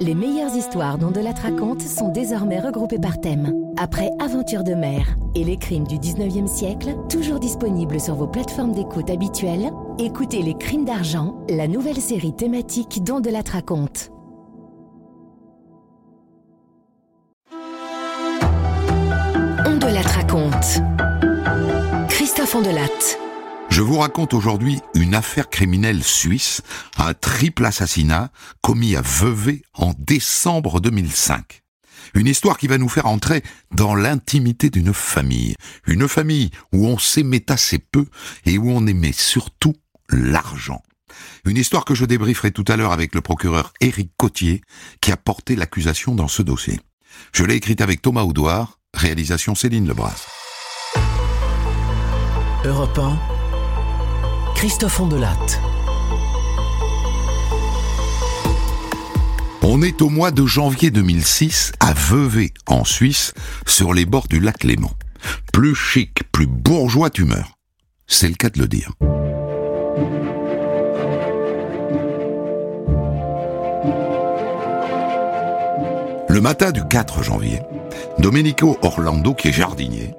Les meilleures histoires dont Delattre raconte sont désormais regroupées par thème. Après Aventure de mer et les crimes du 19e siècle, toujours disponibles sur vos plateformes d'écoute habituelles, écoutez Les crimes d'argent, la nouvelle série thématique dont raconte. On Delattre raconte. Christophe Ondelatte. Je vous raconte aujourd'hui une affaire criminelle suisse, un triple assassinat commis à Vevey en décembre 2005. Une histoire qui va nous faire entrer dans l'intimité d'une famille. Une famille où on s'aimait assez peu et où on aimait surtout l'argent. Une histoire que je débrieferai tout à l'heure avec le procureur Éric Cotier qui a porté l'accusation dans ce dossier. Je l'ai écrite avec Thomas Audouard, réalisation Céline Lebras. Europe 1 Christophe Ondelatte. On est au mois de janvier 2006 à Vevey, en Suisse, sur les bords du lac Léman. Plus chic, plus bourgeois tu meurs. C'est le cas de le dire. Le matin du 4 janvier, Domenico Orlando, qui est jardinier,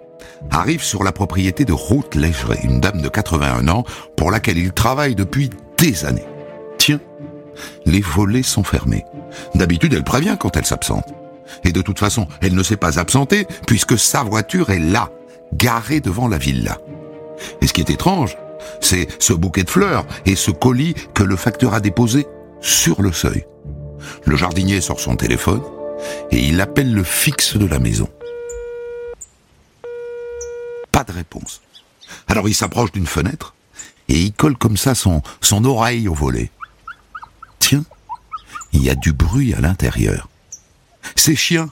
arrive sur la propriété de Ruth Légeret, une dame de 81 ans pour laquelle il travaille depuis des années. Tiens, les volets sont fermés. D'habitude, elle prévient quand elle s'absente. Et de toute façon, elle ne s'est pas absentée puisque sa voiture est là, garée devant la villa. Et ce qui est étrange, c'est ce bouquet de fleurs et ce colis que le facteur a déposé sur le seuil. Le jardinier sort son téléphone et il appelle le fixe de la maison. Pas de réponse. Alors il s'approche d'une fenêtre et il colle comme ça son, oreille au volet. Tiens, il y a du bruit à l'intérieur. Ces chiens,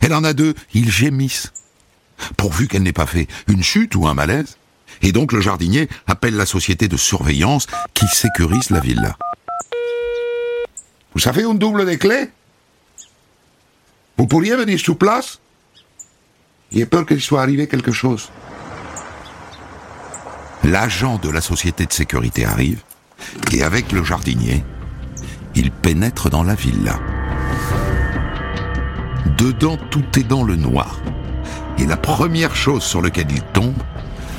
elle en a deux, ils gémissent. Pourvu qu'elle n'ait pas fait une chute ou un malaise. Et donc le jardinier appelle la société de surveillance qui sécurise la villa. Vous savez une double des clés? Vous pourriez venir sur place? J'ai peur qu'il soit arrivé quelque chose. L'agent de la société de sécurité arrive et avec le jardinier, il pénètre dans la villa. Dedans, tout est dans le noir. Et la première chose sur laquelle il tombe,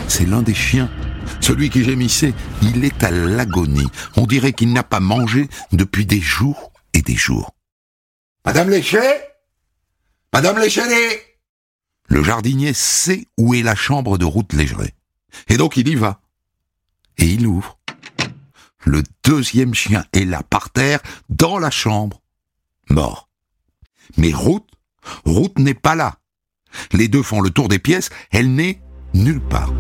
c'est l'un des chiens. Celui qui gémissait, il est à l'agonie. On dirait qu'il n'a pas mangé depuis des jours et des jours. Madame Léchet Madame Léchelet Le jardinier sait où est la chambre de route Légeret. Et donc il y va. Et il ouvre. Le deuxième chien est là, par terre, dans la chambre, mort. Mais Ruth, Ruth n'est pas là. Les deux font le tour des pièces, elle n'est nulle part.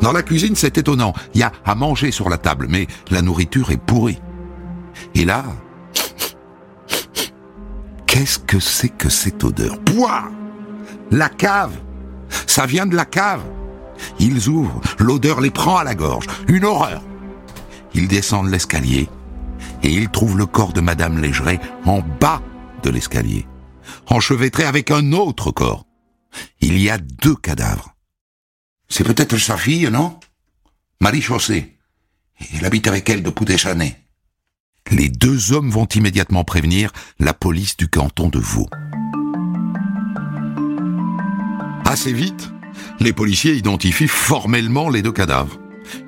Dans la cuisine, c'est étonnant. Il y a à manger sur la table, mais la nourriture est pourrie. Et là, qu'est-ce que c'est que cette odeur? Pouah la cave Ça vient de la cave Ils ouvrent, l'odeur les prend à la gorge. Une horreur Ils descendent l'escalier et ils trouvent le corps de Madame Légeret en bas de l'escalier, enchevêtré avec un autre corps. Il y a deux cadavres. C'est peut-être sa fille, non? Marie Chaussée. Il habite avec elle depuis des années. Les deux hommes vont immédiatement prévenir la police du canton de Vaud. Assez vite, les policiers identifient formellement les deux cadavres.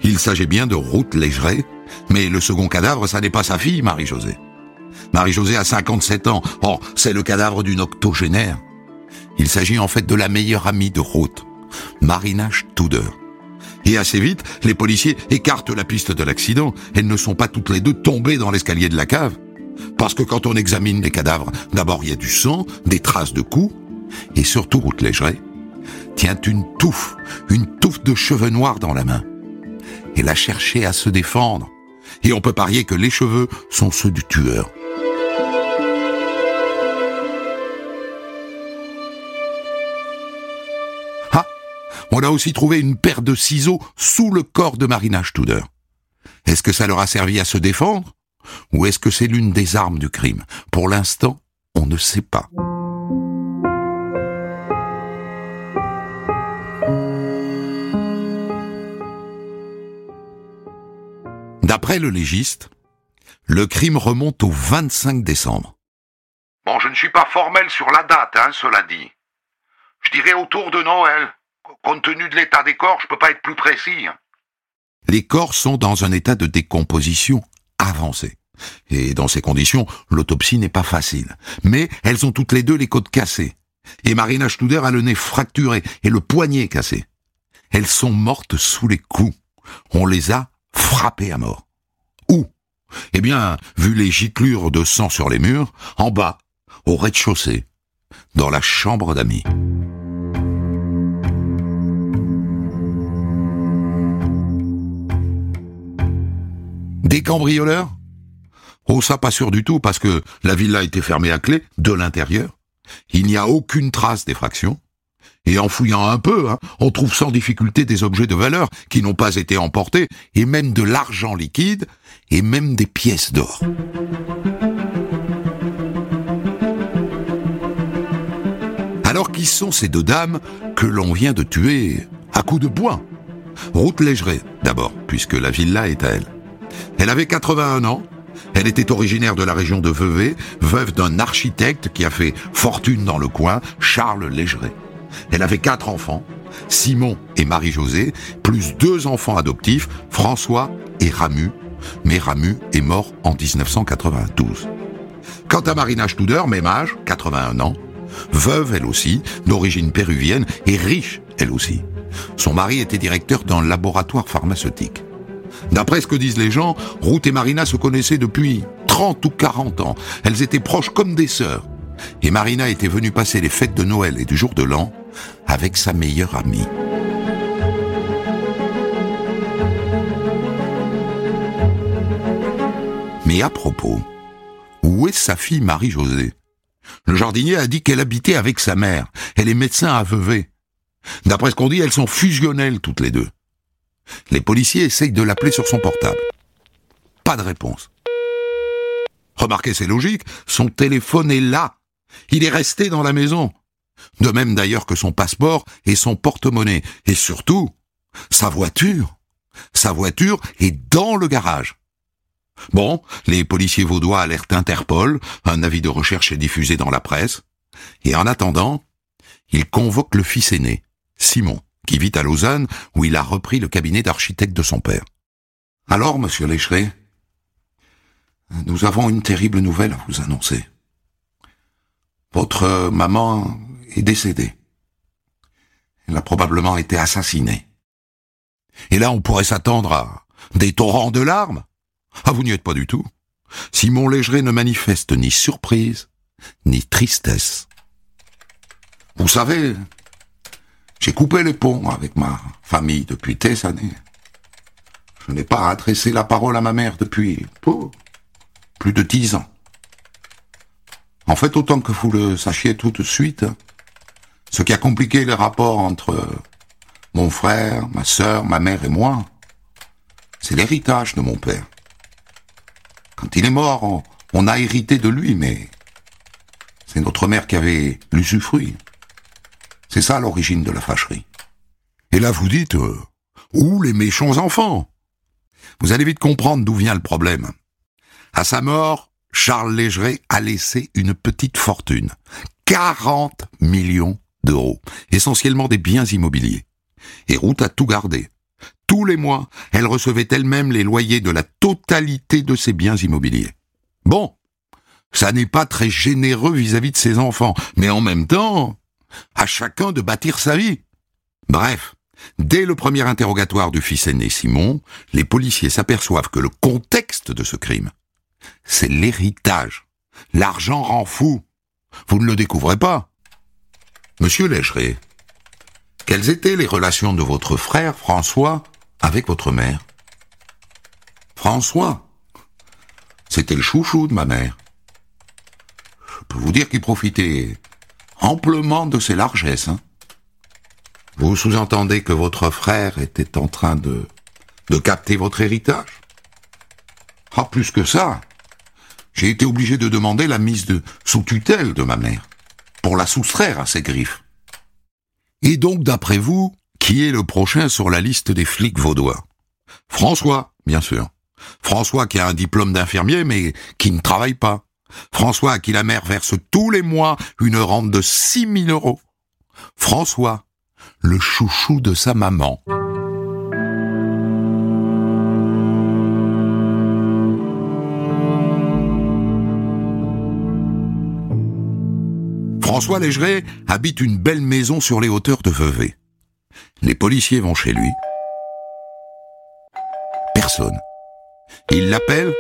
Il s'agit bien de Ruth Légeret, mais le second cadavre, ça n'est pas sa fille, Marie-Josée. Marie-Josée a 57 ans. Or, c'est le cadavre d'une octogénaire. Il s'agit en fait de la meilleure amie de Ruth, Marina Studer. Et assez vite, les policiers écartent la piste de l'accident. Elles ne sont pas toutes les deux tombées dans l'escalier de la cave. Parce que quand on examine les cadavres, d'abord il y a du sang, des traces de coups, et surtout Ruth Légeret, tient une touffe, une touffe de cheveux noirs dans la main. Elle a cherché à se défendre. Et on peut parier que les cheveux sont ceux du tueur. Ah On a aussi trouvé une paire de ciseaux sous le corps de Marina Studer. Est-ce que ça leur a servi à se défendre? Ou est-ce que c'est l'une des armes du crime? Pour l'instant, on ne sait pas. D'après le légiste, le crime remonte au 25 décembre. Bon, je ne suis pas formel sur la date, hein, cela dit. Je dirais autour de Noël. Compte tenu de l'état des corps, je peux pas être plus précis. hein. Les corps sont dans un état de décomposition avancé. Et dans ces conditions, l'autopsie n'est pas facile. Mais elles ont toutes les deux les côtes cassées. Et Marina Studer a le nez fracturé et le poignet cassé. Elles sont mortes sous les coups. On les a frappées à mort. Où? Eh bien, vu les giclures de sang sur les murs, en bas, au rez-de-chaussée, dans la chambre d'amis. Des cambrioleurs? Oh, ça pas sûr du tout, parce que la villa a été fermée à clé de l'intérieur. Il n'y a aucune trace d'effraction. Et en fouillant un peu, hein, on trouve sans difficulté des objets de valeur qui n'ont pas été emportés, et même de l'argent liquide, et même des pièces d'or. Alors qui sont ces deux dames que l'on vient de tuer à coups de bois? Ruth Légeret, d'abord, puisque la villa est à elle. Elle avait 81 ans, elle était originaire de la région de Vevey, veuve d'un architecte qui a fait fortune dans le coin, Charles Légeret. Elle avait quatre enfants, Simon et Marie-Josée, plus deux enfants adoptifs, François et Ramu, mais Ramu est mort en 1992. Quant à Marina Studer, même âge, 81 ans, veuve elle aussi, d'origine péruvienne et riche elle aussi. Son mari était directeur d'un laboratoire pharmaceutique. D'après ce que disent les gens, Ruth et Marina se connaissaient depuis 30 ou 40 ans. Elles étaient proches comme des sœurs. Et Marina était venue passer les fêtes de Noël et du jour de l'an avec sa meilleure amie. Mais à propos, où est sa fille Marie-Josée? Le jardinier a dit qu'elle habitait avec sa mère. Elle est médecin à Vevey. D'après ce qu'on dit, elles sont fusionnelles toutes les deux. Les policiers essayent de l'appeler sur son portable. Pas de réponse. Remarquez, c'est logique, son téléphone est là. Il est resté dans la maison. De même d'ailleurs que son passeport et son porte-monnaie. Et surtout, sa voiture. Sa voiture est dans le garage. Bon, les policiers vaudois alertent Interpol, un avis de recherche est diffusé dans la presse, et en attendant, ils convoquent le fils aîné, Simon, qui vit à Lausanne, où il a repris le cabinet d'architecte de son père. Alors, monsieur Lécheret, nous avons une terrible nouvelle à vous annoncer. Votre maman est décédée. Elle a probablement été assassinée. Et là, on pourrait s'attendre à des torrents de larmes. Ah, vous n'y êtes pas du tout. Simon Légeret ne manifeste ni surprise, ni tristesse. Vous savez, j'ai coupé les ponts avec ma famille depuis des années. Je n'ai pas adressé la parole à ma mère depuis oh, plus de dix ans. En fait, autant que vous le sachiez tout de suite, qui a compliqué les rapports entre mon frère, ma sœur, ma mère et moi, c'est l'héritage de mon père. Quand il est mort, on, a hérité de lui, mais c'est notre mère qui avait l'usufruit. C'est ça l'origine de la fâcherie. Et là, vous dites, euh, où les méchants enfants? Vous allez vite comprendre d'où vient le problème. À sa mort, Charles Légeret a laissé une petite fortune. 40 millions d'euros, essentiellement des biens immobiliers. Et Ruth a tout gardé. Tous les mois, elle recevait elle-même les loyers de la totalité de ses biens immobiliers. Bon, ça n'est pas très généreux vis-à-vis de ses enfants, mais en même temps, à chacun de bâtir sa vie. Bref, dès le premier interrogatoire du fils aîné Simon, les policiers s'aperçoivent que le contexte de ce crime, c'est l'héritage. L'argent rend fou. Vous ne le découvrez pas. Monsieur Légeret, quelles étaient les relations de votre frère François avec votre mère? François, c'était le chouchou de ma mère. Je peux vous dire qu'il profitait amplement de ses largesses. Hein. Vous sous-entendez que votre frère était en train de, de capter votre héritage? Ah, plus que ça, j'ai été obligé de demander la mise de sous tutelle de ma mère, pour la soustraire à ses griffes. Et donc, d'après vous, qui est le prochain sur la liste des flics vaudois? François, bien sûr. François qui a un diplôme d'infirmier mais qui ne travaille pas. François à qui la mère verse tous les mois une rente de 6 000 euros. François, le chouchou de sa maman. François Légeret habite une belle maison sur les hauteurs de Vevey. Les policiers vont chez lui. Personne. Ils l'appellent.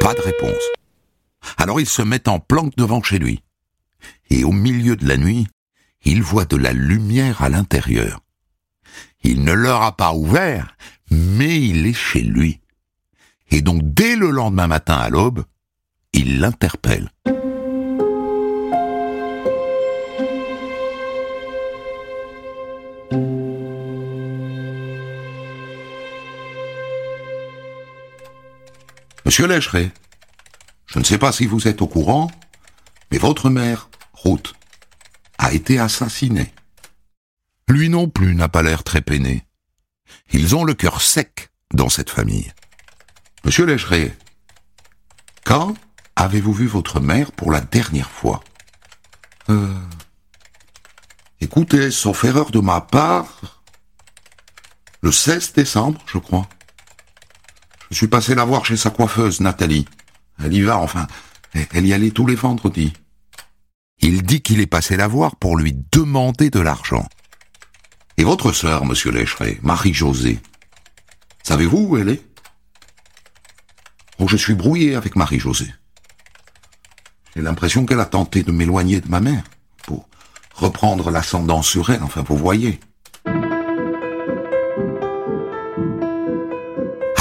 Pas de réponse. Alors ils se mettent en planque devant chez lui. Et au milieu de la nuit, il voit de la lumière à l'intérieur. Il ne leur a pas ouvert, mais il est chez lui. Et donc dès le lendemain matin à l'aube, il l'interpelle. Monsieur Lécheret, je ne sais pas si vous êtes au courant, mais votre mère, Ruth, a été assassinée. Lui non plus n'a pas l'air très peiné. Ils ont le cœur sec dans cette famille. Monsieur Lécheret, quand avez-vous vu votre mère pour la dernière fois? Euh... Écoutez, sauf erreur de ma part, le 16 décembre, je crois. Je suis passé la voir chez sa coiffeuse, Nathalie. Elle y va, enfin. Elle y allait tous les vendredis. Il dit qu'il est passé la voir pour lui demander de l'argent. Et votre sœur, monsieur Lécheret, Marie-Josée, savez-vous où elle est? Oh, je suis brouillé avec Marie-Josée. J'ai l'impression qu'elle a tenté de m'éloigner de ma mère pour reprendre l'ascendant sur elle, enfin, vous voyez.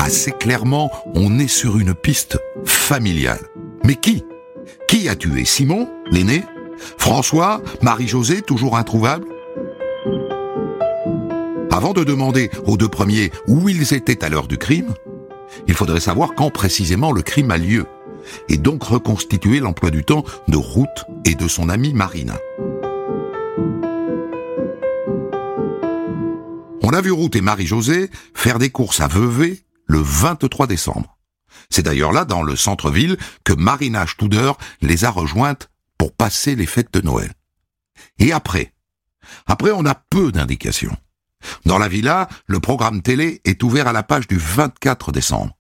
Assez clairement, on est sur une piste familiale. Mais qui? Qui a tué? Simon, l'aîné? François? Marie-Josée, toujours introuvable? Avant de demander aux deux premiers où ils étaient à l'heure du crime, il faudrait savoir quand précisément le crime a lieu, et donc reconstituer l'emploi du temps de Ruth et de son amie Marina. On a vu Ruth et Marie-Josée faire des courses à Vevey le 23 décembre. C'est d'ailleurs là, dans le centre-ville, que Marina Studer les a rejointes pour passer les fêtes de Noël. Et après Après, on a peu d'indications. Dans la villa, le programme télé est ouvert à la page du 24 décembre.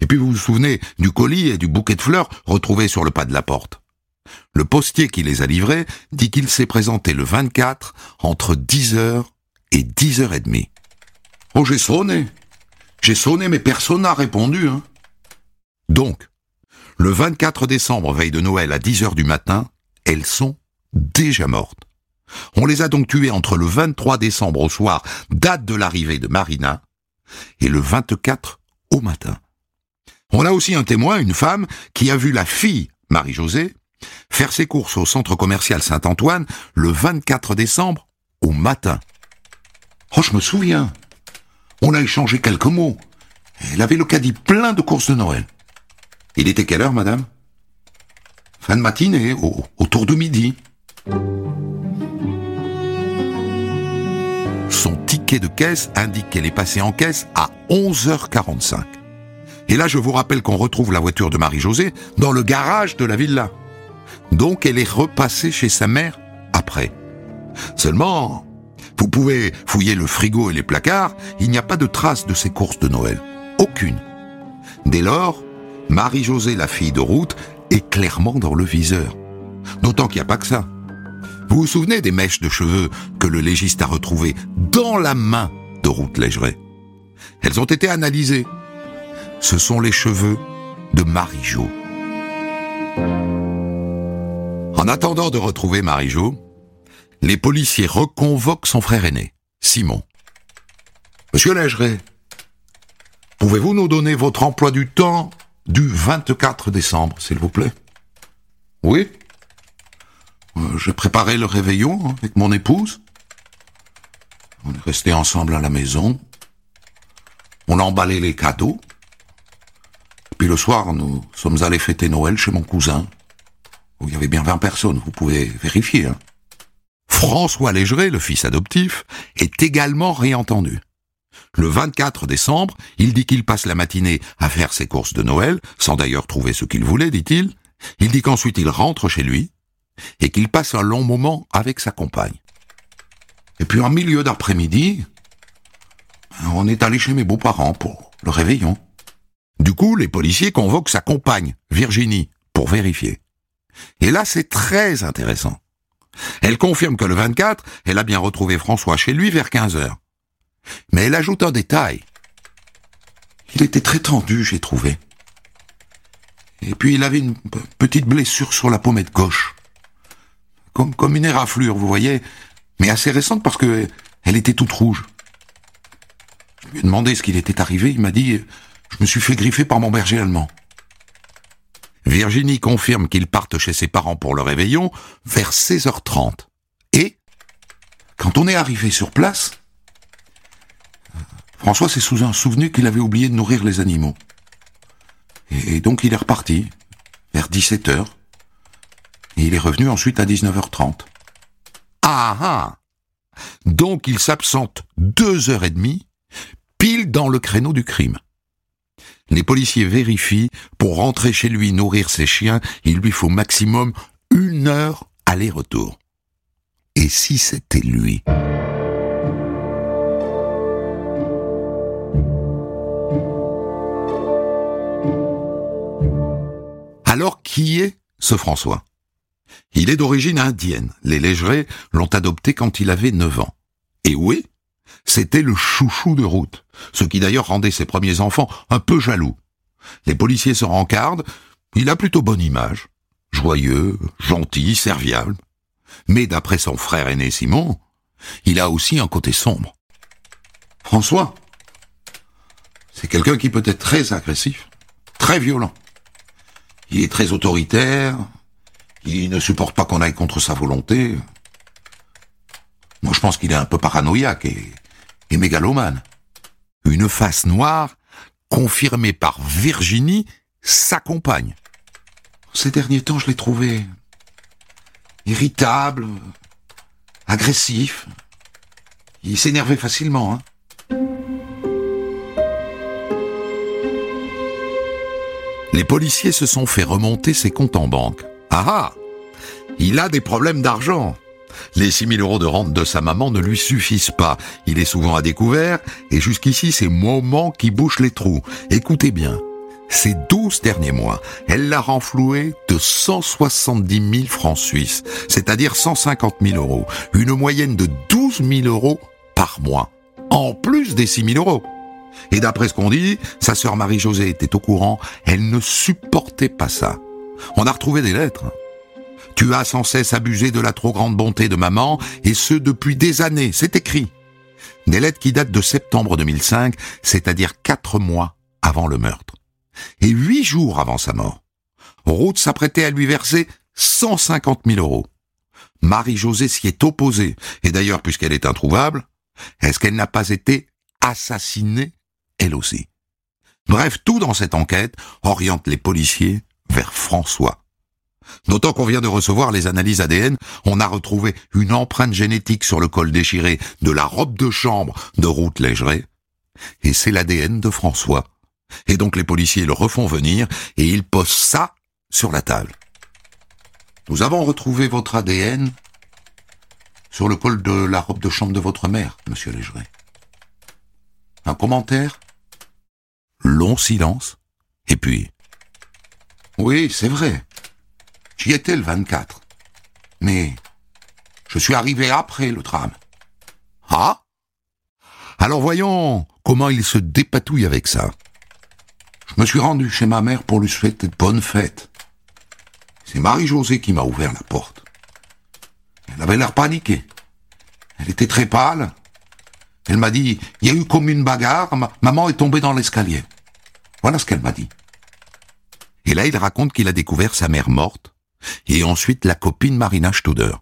Et puis vous vous souvenez du colis et du bouquet de fleurs retrouvés sur le pas de la porte. Le postier qui les a livrés dit qu'il s'est présenté le 24 entre 10h et 10h30. Oh, j'ai sonné. J'ai sonné, mais personne n'a répondu. Hein. Donc, le 24 décembre, veille de Noël à 10 heures du matin, elles sont déjà mortes. On les a donc tuées entre le 23 décembre au soir, date de l'arrivée de Marina, et le 24 au matin. On a aussi un témoin, une femme, qui a vu la fille, Marie-Josée, faire ses courses au centre commercial Saint-Antoine le 24 décembre au matin. Oh, je me souviens. On a échangé quelques mots. Elle avait le caddie plein de courses de Noël. Il était quelle heure, madame? Fin de matinée, autour de midi. Son ticket de caisse indique qu'elle est passée en caisse à 11h45. Et là, je vous rappelle qu'on retrouve la voiture de Marie-Josée dans le garage de la villa. Donc, elle est repassée chez sa mère après. Seulement, vous pouvez fouiller le frigo et les placards, il n'y a pas de trace de ces courses de Noël. Aucune. Dès lors, Marie-Josée, la fille de Ruth, est clairement dans le viseur. D'autant qu'il n'y a pas que ça. Vous vous souvenez des mèches de cheveux que le légiste a retrouvées dans la main de Ruth Légeret Elles ont été analysées. Ce sont les cheveux de Marie-Jo. En attendant de retrouver Marie-Jo, les policiers reconvoquent son frère aîné, Simon. Monsieur Légeret, pouvez-vous nous donner votre emploi du temps du 24 décembre, s'il vous plaît? Oui. Euh, J'ai préparé le réveillon avec mon épouse. On est restés ensemble à la maison. On a emballé les cadeaux. Puis le soir, nous sommes allés fêter Noël chez mon cousin. Il y avait bien 20 personnes, vous pouvez vérifier. Hein. François Légeret, le fils adoptif, est également réentendu. Le 24 décembre, il dit qu'il passe la matinée à faire ses courses de Noël, sans d'ailleurs trouver ce qu'il voulait, dit-il. Il dit qu'ensuite il rentre chez lui et qu'il passe un long moment avec sa compagne. Et puis en milieu d'après-midi, on est allé chez mes beaux-parents pour le réveillon. Du coup, les policiers convoquent sa compagne, Virginie, pour vérifier. Et là, c'est très intéressant. Elle confirme que le 24, elle a bien retrouvé François chez lui vers 15 heures. Mais elle ajoute un détail. Il était très tendu, j'ai trouvé. Et puis il avait une petite blessure sur la pommette gauche. Comme, comme une éraflure, vous voyez, mais assez récente parce que elle était toute rouge. Je lui ai demandé ce qu'il était arrivé, il m'a dit Je me suis fait griffer par mon berger allemand. Virginie confirme qu'ils partent chez ses parents pour le réveillon vers 16h30. Et, quand on est arrivé sur place, François s'est souvenu qu'il avait oublié de nourrir les animaux. Et donc il est reparti, vers 17h. Et il est revenu ensuite à 19h30. Ah ah Donc il s'absente deux heures et demie, pile dans le créneau du crime. Les policiers vérifient, pour rentrer chez lui nourrir ses chiens, il lui faut maximum une heure aller-retour. Et si c'était lui? Alors qui est ce François? Il est d'origine indienne. Les Légerés l'ont adopté quand il avait 9 ans. Et oui, c'était le chouchou de route, ce qui d'ailleurs rendait ses premiers enfants un peu jaloux. Les policiers se rencardent, il a plutôt bonne image, joyeux, gentil, serviable. Mais d'après son frère aîné Simon, il a aussi un côté sombre. François, c'est quelqu'un qui peut être très agressif, très violent. Il est très autoritaire. Il ne supporte pas qu'on aille contre sa volonté. Moi, je pense qu'il est un peu paranoïaque et, et mégalomane. Une face noire confirmée par Virginie, sa compagne. Ces derniers temps, je l'ai trouvé irritable, agressif. Il s'énervait facilement. Hein. les policiers se sont fait remonter ses comptes en banque. Ah ah Il a des problèmes d'argent. Les 6000 euros de rente de sa maman ne lui suffisent pas. Il est souvent à découvert, et jusqu'ici, c'est moment qui bouche les trous. Écoutez bien. Ces 12 derniers mois, elle l'a renfloué de 170 000 francs suisses, c'est-à-dire 150 000 euros. Une moyenne de 12 000 euros par mois. En plus des 6 000 euros. Et d'après ce qu'on dit, sa sœur Marie-Josée était au courant, elle ne supportait pas ça. On a retrouvé des lettres. Tu as sans cesse abusé de la trop grande bonté de maman, et ce depuis des années, c'est écrit. Des lettres qui datent de septembre 2005, c'est-à-dire quatre mois avant le meurtre. Et huit jours avant sa mort. Ruth s'apprêtait à lui verser 150 000 euros. Marie-Josée s'y est opposée, et d'ailleurs, puisqu'elle est introuvable, est-ce qu'elle n'a pas été assassinée elle aussi? Bref, tout dans cette enquête oriente les policiers vers François. D'autant qu'on vient de recevoir les analyses ADN, on a retrouvé une empreinte génétique sur le col déchiré de la robe de chambre de Ruth Légeret, et c'est l'ADN de François. Et donc les policiers le refont venir et ils posent ça sur la table. Nous avons retrouvé votre ADN sur le col de la robe de chambre de votre mère, monsieur Légeret. Un commentaire? Long silence, et puis Oui, c'est vrai. J'y étais le 24. Mais je suis arrivé après le drame. Ah Alors voyons comment il se dépatouille avec ça. Je me suis rendu chez ma mère pour lui souhaiter de bonnes fêtes. C'est Marie-Josée qui m'a ouvert la porte. Elle avait l'air paniquée. Elle était très pâle, elle m'a dit, il y a eu comme une bagarre, maman est tombée dans l'escalier. Voilà ce qu'elle m'a dit. Et là, il raconte qu'il a découvert sa mère morte, et ensuite la copine Marina Studer.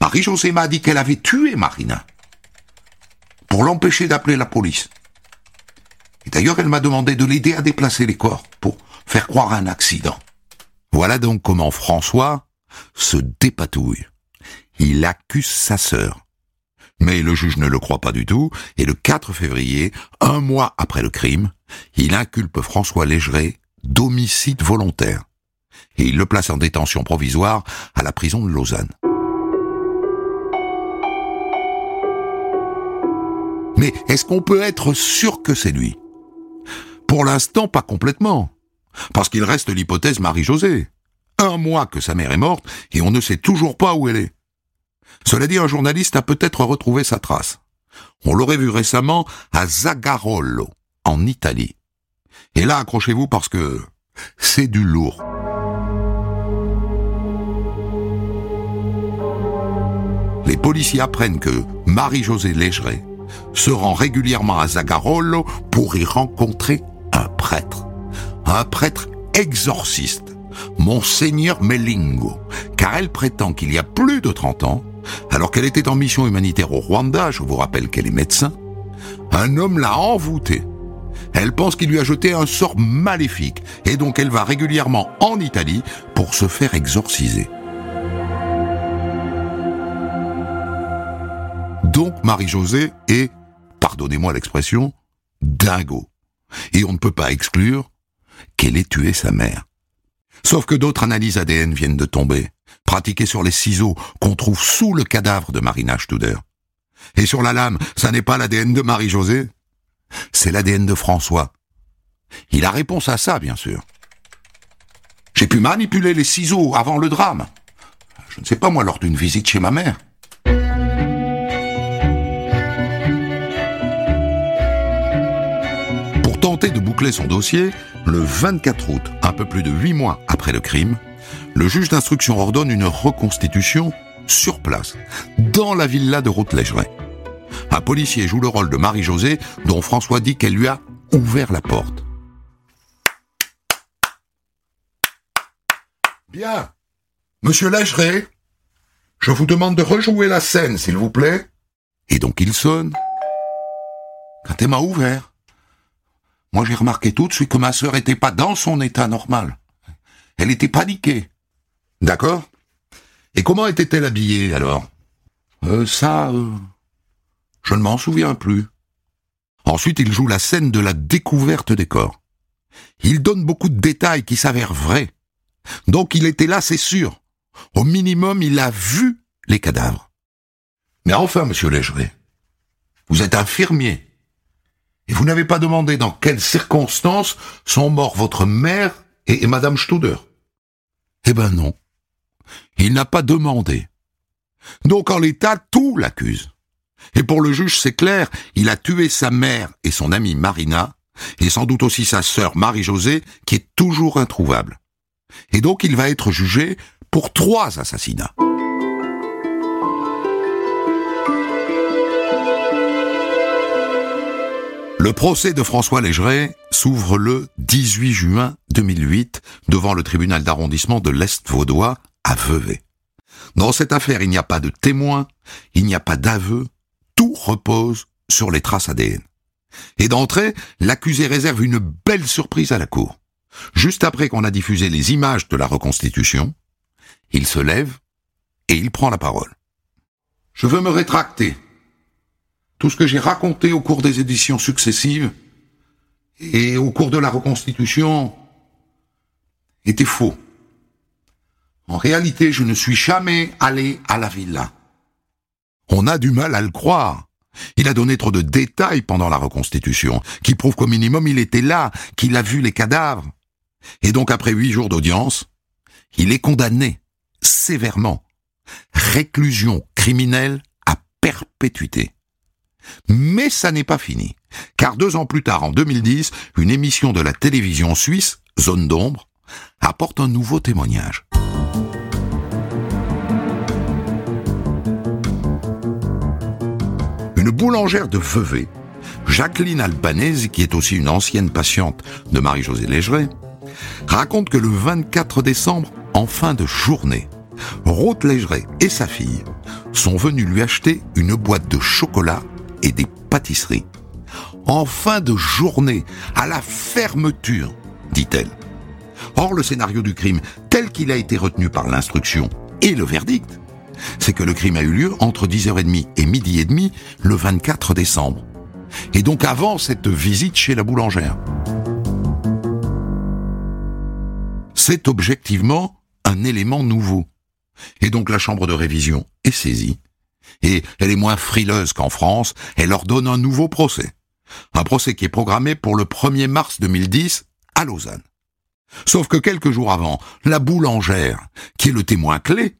Marie-Josée m'a dit qu'elle avait tué Marina, pour l'empêcher d'appeler la police. Et d'ailleurs, elle m'a demandé de l'aider à déplacer les corps, pour faire croire à un accident. Voilà donc comment François se dépatouille. Il accuse sa sœur Mais le juge ne le croit pas du tout, et le 4 février, un mois après le crime, il inculpe François Légeret d'homicide volontaire. Et il le place en détention provisoire à la prison de Lausanne. Mais est-ce qu'on peut être sûr que c'est lui? Pour l'instant, pas complètement. Parce qu'il reste l'hypothèse Marie-Josée. Un mois que sa mère est morte et on ne sait toujours pas où elle est. Cela dit, un journaliste a peut-être retrouvé sa trace. On l'aurait vu récemment à Zagarolo, en Italie. Et là, accrochez-vous parce que c'est du lourd. Les policiers apprennent que Marie-Josée Légeret se rend régulièrement à Zagarolo pour y rencontrer un prêtre. Un prêtre exorciste, Monseigneur Melingo, car elle prétend qu'il y a plus de 30 ans, alors qu'elle était en mission humanitaire au Rwanda, je vous rappelle qu'elle est médecin, un homme l'a envoûtée. Elle pense qu'il lui a jeté un sort maléfique, et donc elle va régulièrement en Italie pour se faire exorciser. Donc Marie-Josée est, pardonnez-moi l'expression, dingo. Et on ne peut pas exclure qu'elle ait tué sa mère. Sauf que d'autres analyses ADN viennent de tomber, pratiquées sur les ciseaux qu'on trouve sous le cadavre de Marina Studer. Et sur la lame, ça n'est pas l'ADN de Marie-Josée, c'est l'ADN de François. Il a réponse à ça, bien sûr. J'ai pu manipuler les ciseaux avant le drame. Je ne sais pas, moi, lors d'une visite chez ma mère. De boucler son dossier, le 24 août, un peu plus de huit mois après le crime, le juge d'instruction ordonne une reconstitution sur place, dans la villa de Route-Légeret. Un policier joue le rôle de Marie-Josée, dont François dit qu'elle lui a ouvert la porte. Bien. Monsieur Légeret, je vous demande de rejouer la scène, s'il vous plaît. Et donc il sonne. Quand elle m'a ouvert, moi j'ai remarqué tout de suite que ma sœur n'était pas dans son état normal. Elle était paniquée. D'accord? Et comment était-elle habillée alors? Euh, Ça, euh, je ne m'en souviens plus. Ensuite, il joue la scène de la découverte des corps. Il donne beaucoup de détails qui s'avèrent vrais. Donc il était là, c'est sûr. Au minimum, il a vu les cadavres. Mais enfin, monsieur Légeret, vous êtes infirmier. Et vous n'avez pas demandé dans quelles circonstances sont morts votre mère et, madame Studer. Eh ben non. Il n'a pas demandé. Donc en l'état, tout l'accuse. Et pour le juge, c'est clair, il a tué sa mère et son amie Marina, et sans doute aussi sa sœur Marie-Josée, qui est toujours introuvable. Et donc il va être jugé pour trois assassinats. Le procès de François Légeret s'ouvre le 18 juin 2008 devant le tribunal d'arrondissement de l'Est vaudois à Vevey. Dans cette affaire, il n'y a pas de témoins, il n'y a pas d'aveu, tout repose sur les traces ADN. Et d'entrée, l'accusé réserve une belle surprise à la cour. Juste après qu'on a diffusé les images de la reconstitution, il se lève et il prend la parole. Je veux me rétracter. Tout ce que j'ai raconté au cours des éditions successives et au cours de la reconstitution était faux. En réalité, je ne suis jamais allé à la villa. On a du mal à le croire. Il a donné trop de détails pendant la reconstitution, qui prouvent qu'au minimum il était là, qu'il a vu les cadavres. Et donc après huit jours d'audience, il est condamné, sévèrement. Réclusion criminelle à perpétuité. Mais ça n'est pas fini, car deux ans plus tard, en 2010, une émission de la télévision suisse, Zone d'ombre, apporte un nouveau témoignage. Une boulangère de Vevey, Jacqueline Albanese, qui est aussi une ancienne patiente de Marie-Josée Légeret, raconte que le 24 décembre, en fin de journée, Ruth Légeret et sa fille sont venus lui acheter une boîte de chocolat et des pâtisseries. En fin de journée, à la fermeture, dit-elle. Or, le scénario du crime, tel qu'il a été retenu par l'instruction et le verdict, c'est que le crime a eu lieu entre 10h30 et midi et demi le 24 décembre. Et donc avant cette visite chez la boulangère. C'est objectivement un élément nouveau. Et donc la chambre de révision est saisie. Et elle est moins frileuse qu'en France, elle ordonne un nouveau procès. Un procès qui est programmé pour le 1er mars 2010 à Lausanne. Sauf que quelques jours avant, la boulangère, qui est le témoin clé,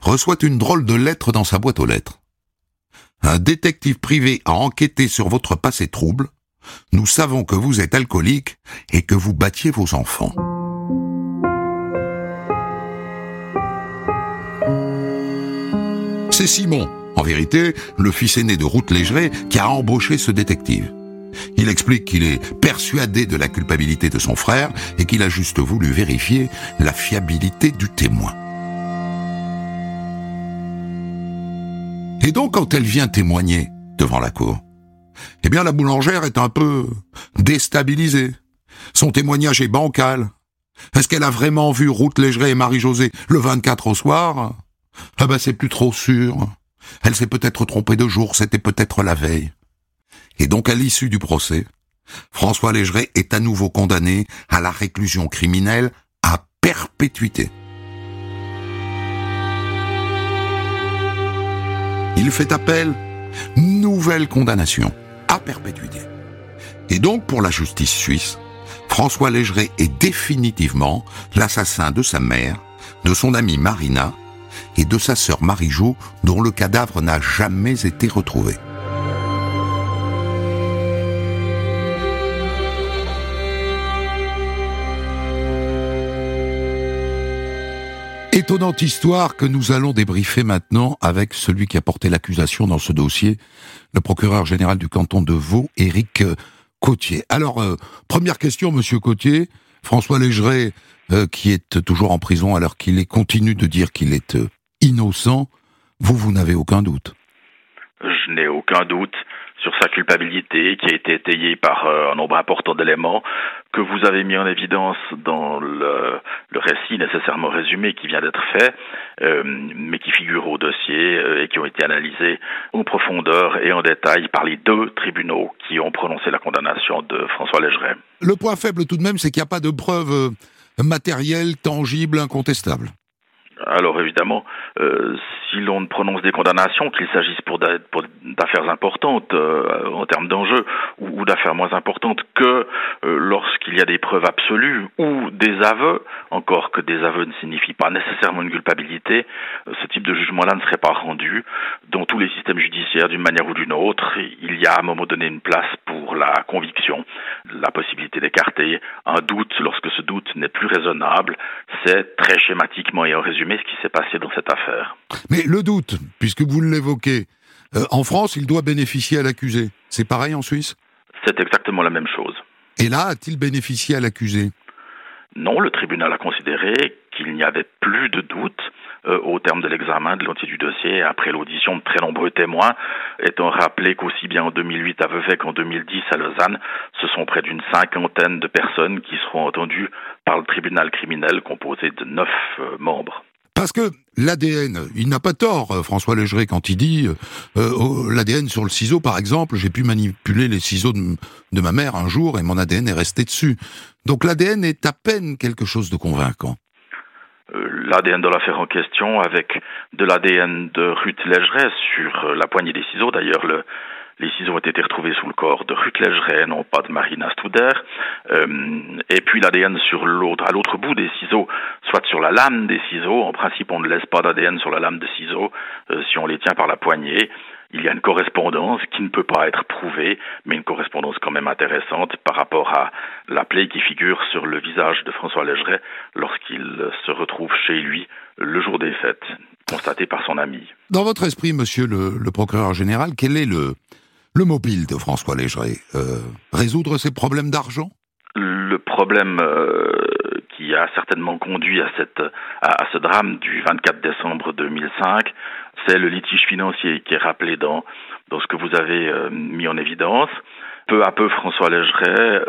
reçoit une drôle de lettre dans sa boîte aux lettres. Un détective privé a enquêté sur votre passé trouble. Nous savons que vous êtes alcoolique et que vous battiez vos enfants. C'est Simon, en vérité, le fils aîné de Ruth Légeret, qui a embauché ce détective. Il explique qu'il est persuadé de la culpabilité de son frère et qu'il a juste voulu vérifier la fiabilité du témoin. Et donc quand elle vient témoigner devant la cour, eh bien la boulangère est un peu déstabilisée. Son témoignage est bancal. Est-ce qu'elle a vraiment vu Ruth Légeret et Marie-Josée le 24 au soir? Ah ben c'est plus trop sûr. Elle s'est peut-être trompée de jour, c'était peut-être la veille. Et donc à l'issue du procès, François Légeret est à nouveau condamné à la réclusion criminelle à perpétuité. Il fait appel, nouvelle condamnation à perpétuité. Et donc pour la justice suisse, François Légeret est définitivement l'assassin de sa mère, de son amie Marina et de sa sœur Marie-Jo dont le cadavre n'a jamais été retrouvé. Étonnante histoire que nous allons débriefer maintenant avec celui qui a porté l'accusation dans ce dossier, le procureur général du canton de Vaud, Éric Cotier. Alors, euh, première question, monsieur Cotier. François Légeret, euh, qui est toujours en prison alors qu'il continue de dire qu'il est euh, innocent. Vous, vous n'avez aucun doute Je n'ai aucun doute sur sa culpabilité, qui a été étayée par euh, un nombre important d'éléments que vous avez mis en évidence dans le, le récit nécessairement résumé qui vient d'être fait, euh, mais qui figurent au dossier euh, et qui ont été analysés en profondeur et en détail par les deux tribunaux qui ont prononcé la condamnation de François Légeret. Le point faible tout de même, c'est qu'il n'y a pas de preuves matérielles, tangibles, incontestables. Alors évidemment, euh, si l'on prononce des condamnations, qu'il s'agisse pour d'affaires importantes euh, en termes d'enjeux ou, d'affaires moins importantes que euh, lorsqu'il y a des preuves absolues ou des aveux, encore que des aveux ne signifient pas nécessairement une culpabilité, ce type de jugement-là ne serait pas rendu. Dans tous les systèmes judiciaires, d'une manière ou d'une autre, il y a à un moment donné une place pour la conviction, la possibilité d'écarter un doute lorsque ce doute n'est plus raisonnable. C'est très schématiquement et en résumé ce qui s'est passé dans cette affaire. Mais le doute, puisque vous l'évoquez, euh, en France, il doit bénéficier à l'accusé. C'est pareil en Suisse? C'est exactement la même chose. Et là, a-t-il bénéficié à l'accusé? Non, le tribunal a considéré qu'il n'y avait plus de doute euh, au terme de l'examen de l'entier du dossier, après l'audition de très nombreux témoins, étant rappelé qu'aussi bien en 2008 à Vevey qu'en 2010 à Lausanne, ce sont près d'une cinquantaine de personnes qui seront entendues par le tribunal criminel composé de neuf euh, membres. Parce que l'ADN, il n'a pas tort, euh, François Légeret, quand il dit euh, l'ADN sur le ciseau, par exemple, j'ai pu manipuler les ciseaux de, de, ma mère un jour et mon ADN est resté dessus. Donc l'ADN est à peine quelque chose de convaincant. Euh, L'ADN de l'affaire en question avec de l'ADN de Ruth Légeret sur la poignée des ciseaux. D'ailleurs, le, les ciseaux ont été retrouvés sous le corps de Ruth Légeret, non pas de Marina Studer. Euh, et puis l'ADN sur l'autre, à l'autre bout des ciseaux, soit sur la lame des ciseaux. En principe, on ne laisse pas d'ADN sur la lame de ciseaux euh, si on les tient par la poignée. Il y a une correspondance qui ne peut pas être prouvée, mais une correspondance quand même intéressante par rapport à la plaie qui figure sur le visage de François Légeret lorsqu'il se retrouve chez lui le jour des fêtes, constatée par son ami. Dans votre esprit, monsieur le procureur général, quel est le, le mobile de François Légeret, euh, résoudre ses problèmes d'argent? Le problème euh, qui a certainement conduit à, cette, à, ce drame du 24 décembre 2005, c'est le litige financier qui est rappelé dans, dans ce que vous avez euh, mis en évidence. Peu à peu, François Légeret,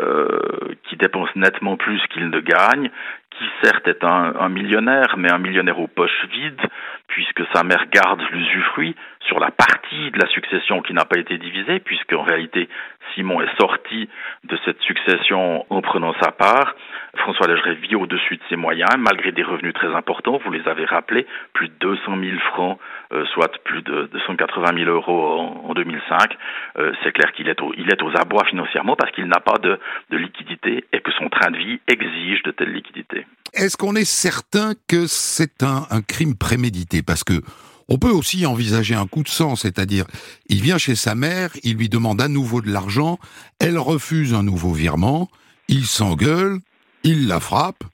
qui dépense nettement plus qu'il ne gagne, qui certes est un, un millionnaire, mais un millionnaire aux poches vides, puisque sa mère garde l'usufruit sur la partie de la succession qui n'a pas été divisée, puisqu'en réalité Simon est sorti de cette succession en prenant sa part. François Légeret vit au-dessus de ses moyens, malgré des revenus très importants, vous les avez rappelés, plus de 200 000 francs, euh, soit plus de 280 000 euros en, 2005. Euh, c'est clair qu'il est, il est aux abois financièrement parce qu'il n'a pas de, de liquidité et que son train de vie exige de telles liquidités. Est-ce qu'on est certain que c'est un, crime prémédité? Parce que on peut aussi envisager un coup de sang, c'est-à-dire, il vient chez sa mère, il lui demande à nouveau de l'argent, elle refuse un nouveau virement, il s'engueule, il la frappe,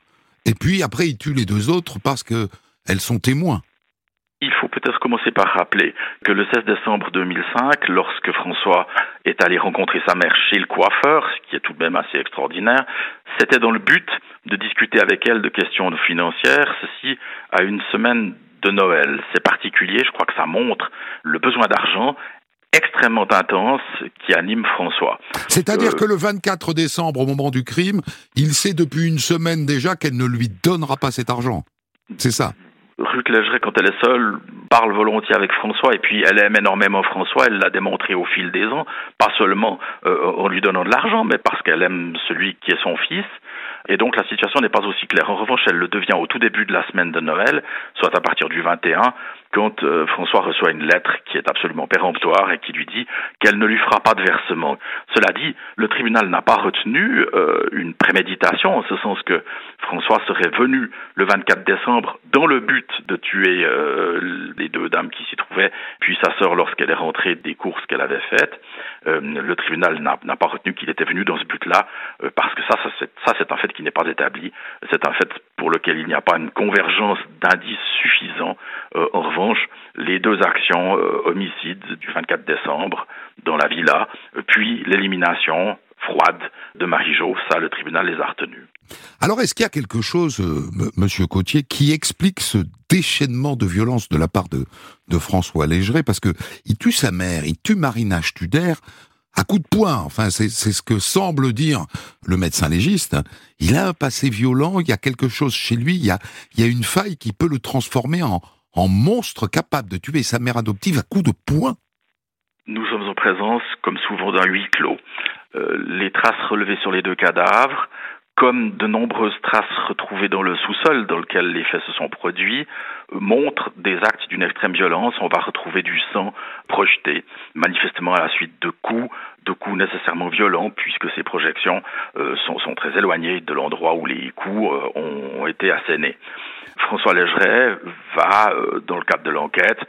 et puis après il tue les deux autres parce que elles sont témoins. Il faut peut-être commencer par rappeler que le 16 décembre 2005, lorsque François est allé rencontrer sa mère chez le coiffeur, ce qui est tout de même assez extraordinaire, c'était dans le but de discuter avec elle de questions financières, ceci à une semaine de Noël. C'est particulier, je crois que ça montre le besoin d'argent extrêmement intense qui anime François. C'est-à-dire euh, que le 24 décembre, au moment du crime, il sait depuis une semaine déjà qu'elle ne lui donnera pas cet argent. C'est ça Ruth Légeret, quand elle est seule, parle volontiers avec François et puis elle aime énormément François, elle l'a démontré au fil des ans, pas seulement euh, en lui donnant de l'argent, mais parce qu'elle aime celui qui est son fils. Et donc la situation n'est pas aussi claire. En revanche, elle le devient au tout début de la semaine de Noël, soit à partir du 21, quand euh, François reçoit une lettre qui est absolument péremptoire et qui lui dit qu'elle ne lui fera pas de versement. Cela dit, le tribunal n'a pas retenu euh, une préméditation, en ce sens que François serait venu le 24 décembre dans le but de tuer euh, les deux dames qui s'y trouvaient, puis sa sœur lorsqu'elle est rentrée des courses qu'elle avait faites. le tribunal n'a pas retenu qu'il était venu dans ce but-là, parce que ça, ça c'est un fait qui n'est pas établi. C'est un fait pour lequel il n'y a pas une convergence d'indices suffisants. en revanche, les deux actions euh, homicides du 24 décembre dans la villa, puis l'élimination froide de Marie-Jo, ça le tribunal les a retenus. Alors est-ce qu'il y a quelque chose, euh, Monsieur Cotier, qui explique ce déchaînement de violence de la part de, de François Légeret Parce que il tue sa mère, il tue Marina Studer à coup de poing. Enfin, c'est ce que semble dire le médecin légiste. Il a un passé violent, il y a quelque chose chez lui, il y a, il y a une faille qui peut le transformer en, en monstre capable de tuer sa mère adoptive à coups de poing Nous sommes en présence, comme souvent, d'un huis clos. Euh, les traces relevées sur les deux cadavres, comme de nombreuses traces retrouvées dans le sous-sol dans lequel les faits se sont produits, euh, montrent des actes d'une extrême violence. On va retrouver du sang projeté, manifestement à la suite de coups, de coups nécessairement violents, puisque ces projections euh, sont, très éloignées de l'endroit où les coups ont, été assénés. François Légeret va, euh, dans le cadre de l'enquête,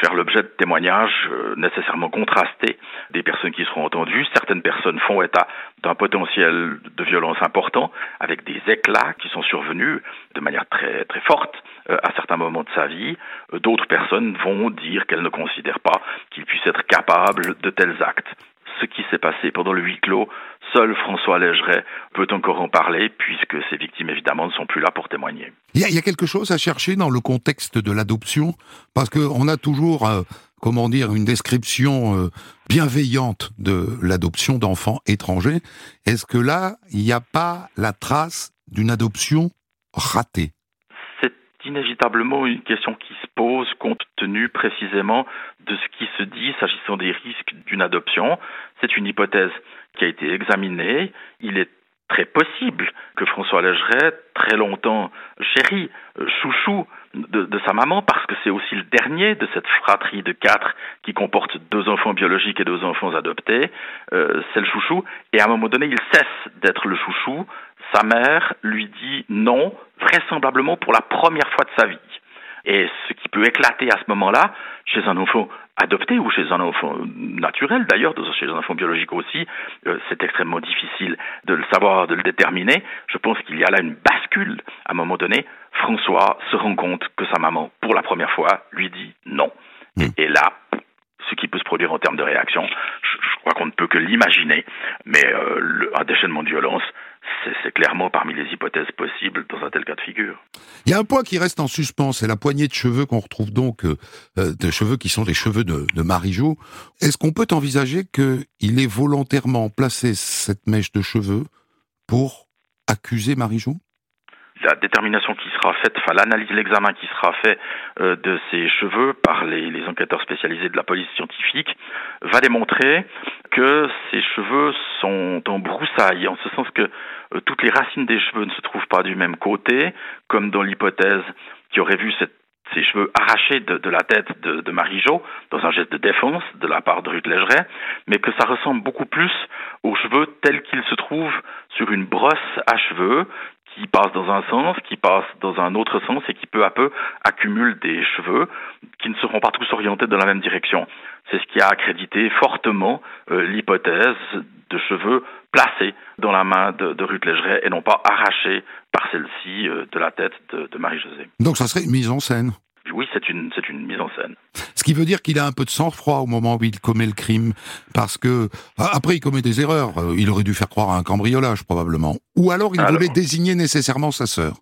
faire l'objet de témoignages euh, nécessairement contrastés des personnes qui seront entendues. Certaines personnes font état d'un potentiel de violence important, avec des éclats qui sont survenus de manière très très forte euh, à certains moments de sa vie. D'autres personnes vont dire qu'elles ne considèrent pas qu'il puisse être capable de tels actes ce qui s'est passé pendant le huis clos, seul François Légeret peut encore en parler, puisque ses victimes, évidemment, ne sont plus là pour témoigner. Il y, a, quelque chose à chercher dans le contexte de l'adoption, parce qu'on a toujours, euh, comment dire, une description euh, bienveillante de l'adoption d'enfants étrangers. Est-ce que là, il n'y a pas la trace d'une adoption ratée? Inévitablement une question qui se pose compte tenu précisément de ce qui se dit s'agissant des risques d'une adoption. C'est une hypothèse qui a été examinée. Il est très possible que François Légeret, très longtemps chéri, euh, chouchou de, sa maman, parce que c'est aussi le dernier de cette fratrie de quatre qui comporte deux enfants biologiques et deux enfants adoptés, euh, c'est le chouchou, et à un moment donné, il cesse d'être le chouchou, sa mère lui dit non, vraisemblablement pour la première fois de sa vie. Et ce qui peut éclater à ce moment-là, chez un enfant adopté ou chez un enfant naturel d'ailleurs, chez un enfant biologique aussi, euh, c'est extrêmement difficile de le savoir, de le déterminer. Je pense qu'il y a là une bascule. À un moment donné, François se rend compte que sa maman, pour la première fois, lui dit non. Hmm. Et là, ce qui peut se produire en termes de réaction, je, crois qu'on ne peut que l'imaginer, mais euh, un déchaînement de violence, c'est clairement parmi les hypothèses possibles dans un tel cas de figure. Il y a un point qui reste en suspens, c'est la poignée de cheveux qu'on retrouve donc, euh, euh, des cheveux qui sont les cheveux de, de Marie-Jo. Est-ce qu'on peut envisager qu'il ait volontairement placé cette mèche de cheveux pour accuser Marie-Jo? La détermination qui sera faite, enfin l'analyse, l'examen qui sera fait euh, de ces cheveux par les, enquêteurs spécialisés de la police scientifique va démontrer que ces cheveux sont en broussailles, en ce sens que euh, toutes les racines des cheveux ne se trouvent pas du même côté, comme dans l'hypothèse qui aurait vu ses cheveux arrachés de, la tête de, de Marie-Jo dans un geste de défense de la part de Ruth Légeret, mais que ça ressemble beaucoup plus aux cheveux tels qu'ils se trouvent sur une brosse à cheveux qui passe dans un sens, qui passe dans un autre sens et qui peu à peu accumule des cheveux qui ne seront pas tous orientés dans la même direction. C'est ce qui a accrédité fortement euh, l'hypothèse de cheveux placés dans la main de, Ruth Légeret et non pas arrachés par celle-ci euh, de la tête de, de Marie-Josée. Donc ça serait une mise en scène oui, c'est une, c'est une mise en scène. Ce qui veut dire qu'il a un peu de sang-froid au moment où il commet le crime, parce que après il commet des erreurs. Euh, il aurait dû faire croire à un cambriolage probablement, ou alors il voulait désigner nécessairement sa sœur.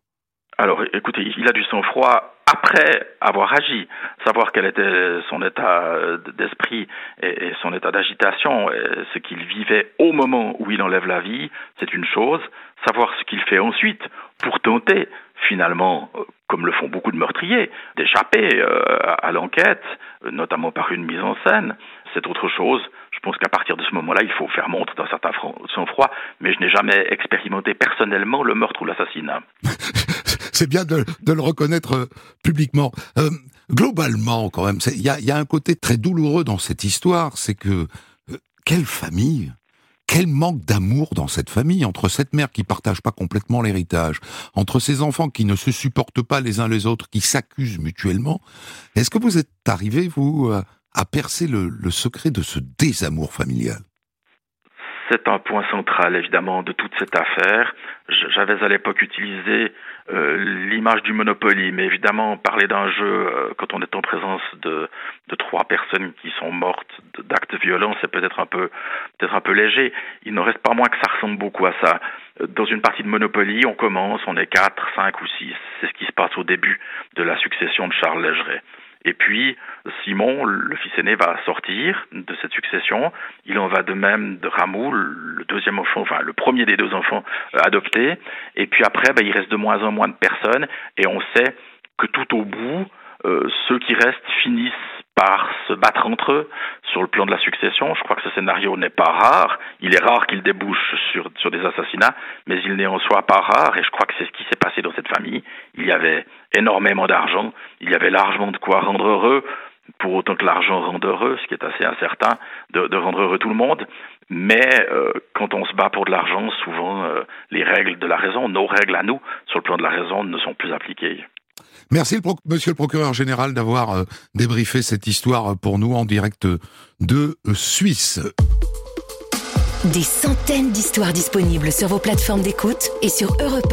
Alors, écoutez, il a du sang-froid après avoir agi, savoir quel était son état d'esprit et son état d'agitation, ce qu'il vivait au moment où il enlève la vie, c'est une chose. Savoir ce qu'il fait ensuite pour tenter, finalement, euh, comme le font beaucoup de meurtriers, d'échapper euh, à l'enquête, notamment par une mise en scène, c'est autre chose. Je pense qu'à partir de ce moment-là, il faut faire montre d'un certain sang-froid, mais je n'ai jamais expérimenté personnellement le meurtre ou l'assassinat. c'est bien de, le reconnaître euh, publiquement. Euh, globalement, quand même, il y a, un côté très douloureux dans cette histoire, c'est que euh, quelle famille quel manque d'amour dans cette famille, entre cette mère qui partage pas complètement l'héritage, entre ces enfants qui ne se supportent pas les uns les autres, qui s'accusent mutuellement? Est-ce que vous êtes arrivé, vous, à percer le secret de ce désamour familial? C'est un point central évidemment de toute cette affaire. J'avais à l'époque utilisé euh, l'image du Monopoly, mais évidemment parler d'un jeu euh, quand on est en présence de, trois personnes qui sont mortes d'actes violents, c'est peut-être un peu peut-être un peu léger. Il n'en reste pas moins que ça ressemble beaucoup à ça. Dans une partie de Monopoly, on commence, on est quatre, cinq ou six. C'est ce qui se passe au début de la succession de Charles Légeret. Et puis, Simon, le fils aîné, va sortir de cette succession. Il en va de même de Ramoul, le deuxième enfant, enfin le premier des deux enfants euh, adoptés. Et puis après, ben, il reste de moins en moins de personnes. Et on sait que tout au bout, euh, ceux qui restent finissent par se battre entre eux sur le plan de la succession. Je crois que ce scénario n'est pas rare. Il est rare qu'il débouche sur, sur des assassinats, mais il n'est en soi pas rare, et je crois que c'est ce qui s'est passé dans cette famille. Il y avait énormément d'argent, il y avait largement de quoi rendre heureux, pour autant que l'argent rende heureux, ce qui est assez incertain, de, de rendre heureux tout le monde. Mais euh, quand on se bat pour de l'argent, souvent euh, les règles de la raison, nos règles à nous, sur le plan de la raison, ne sont plus appliquées. Merci, monsieur le procureur général, d'avoir euh, débriefé cette histoire pour nous en direct de Suisse. Des centaines d'histoires disponibles sur vos plateformes d'écoute et sur europe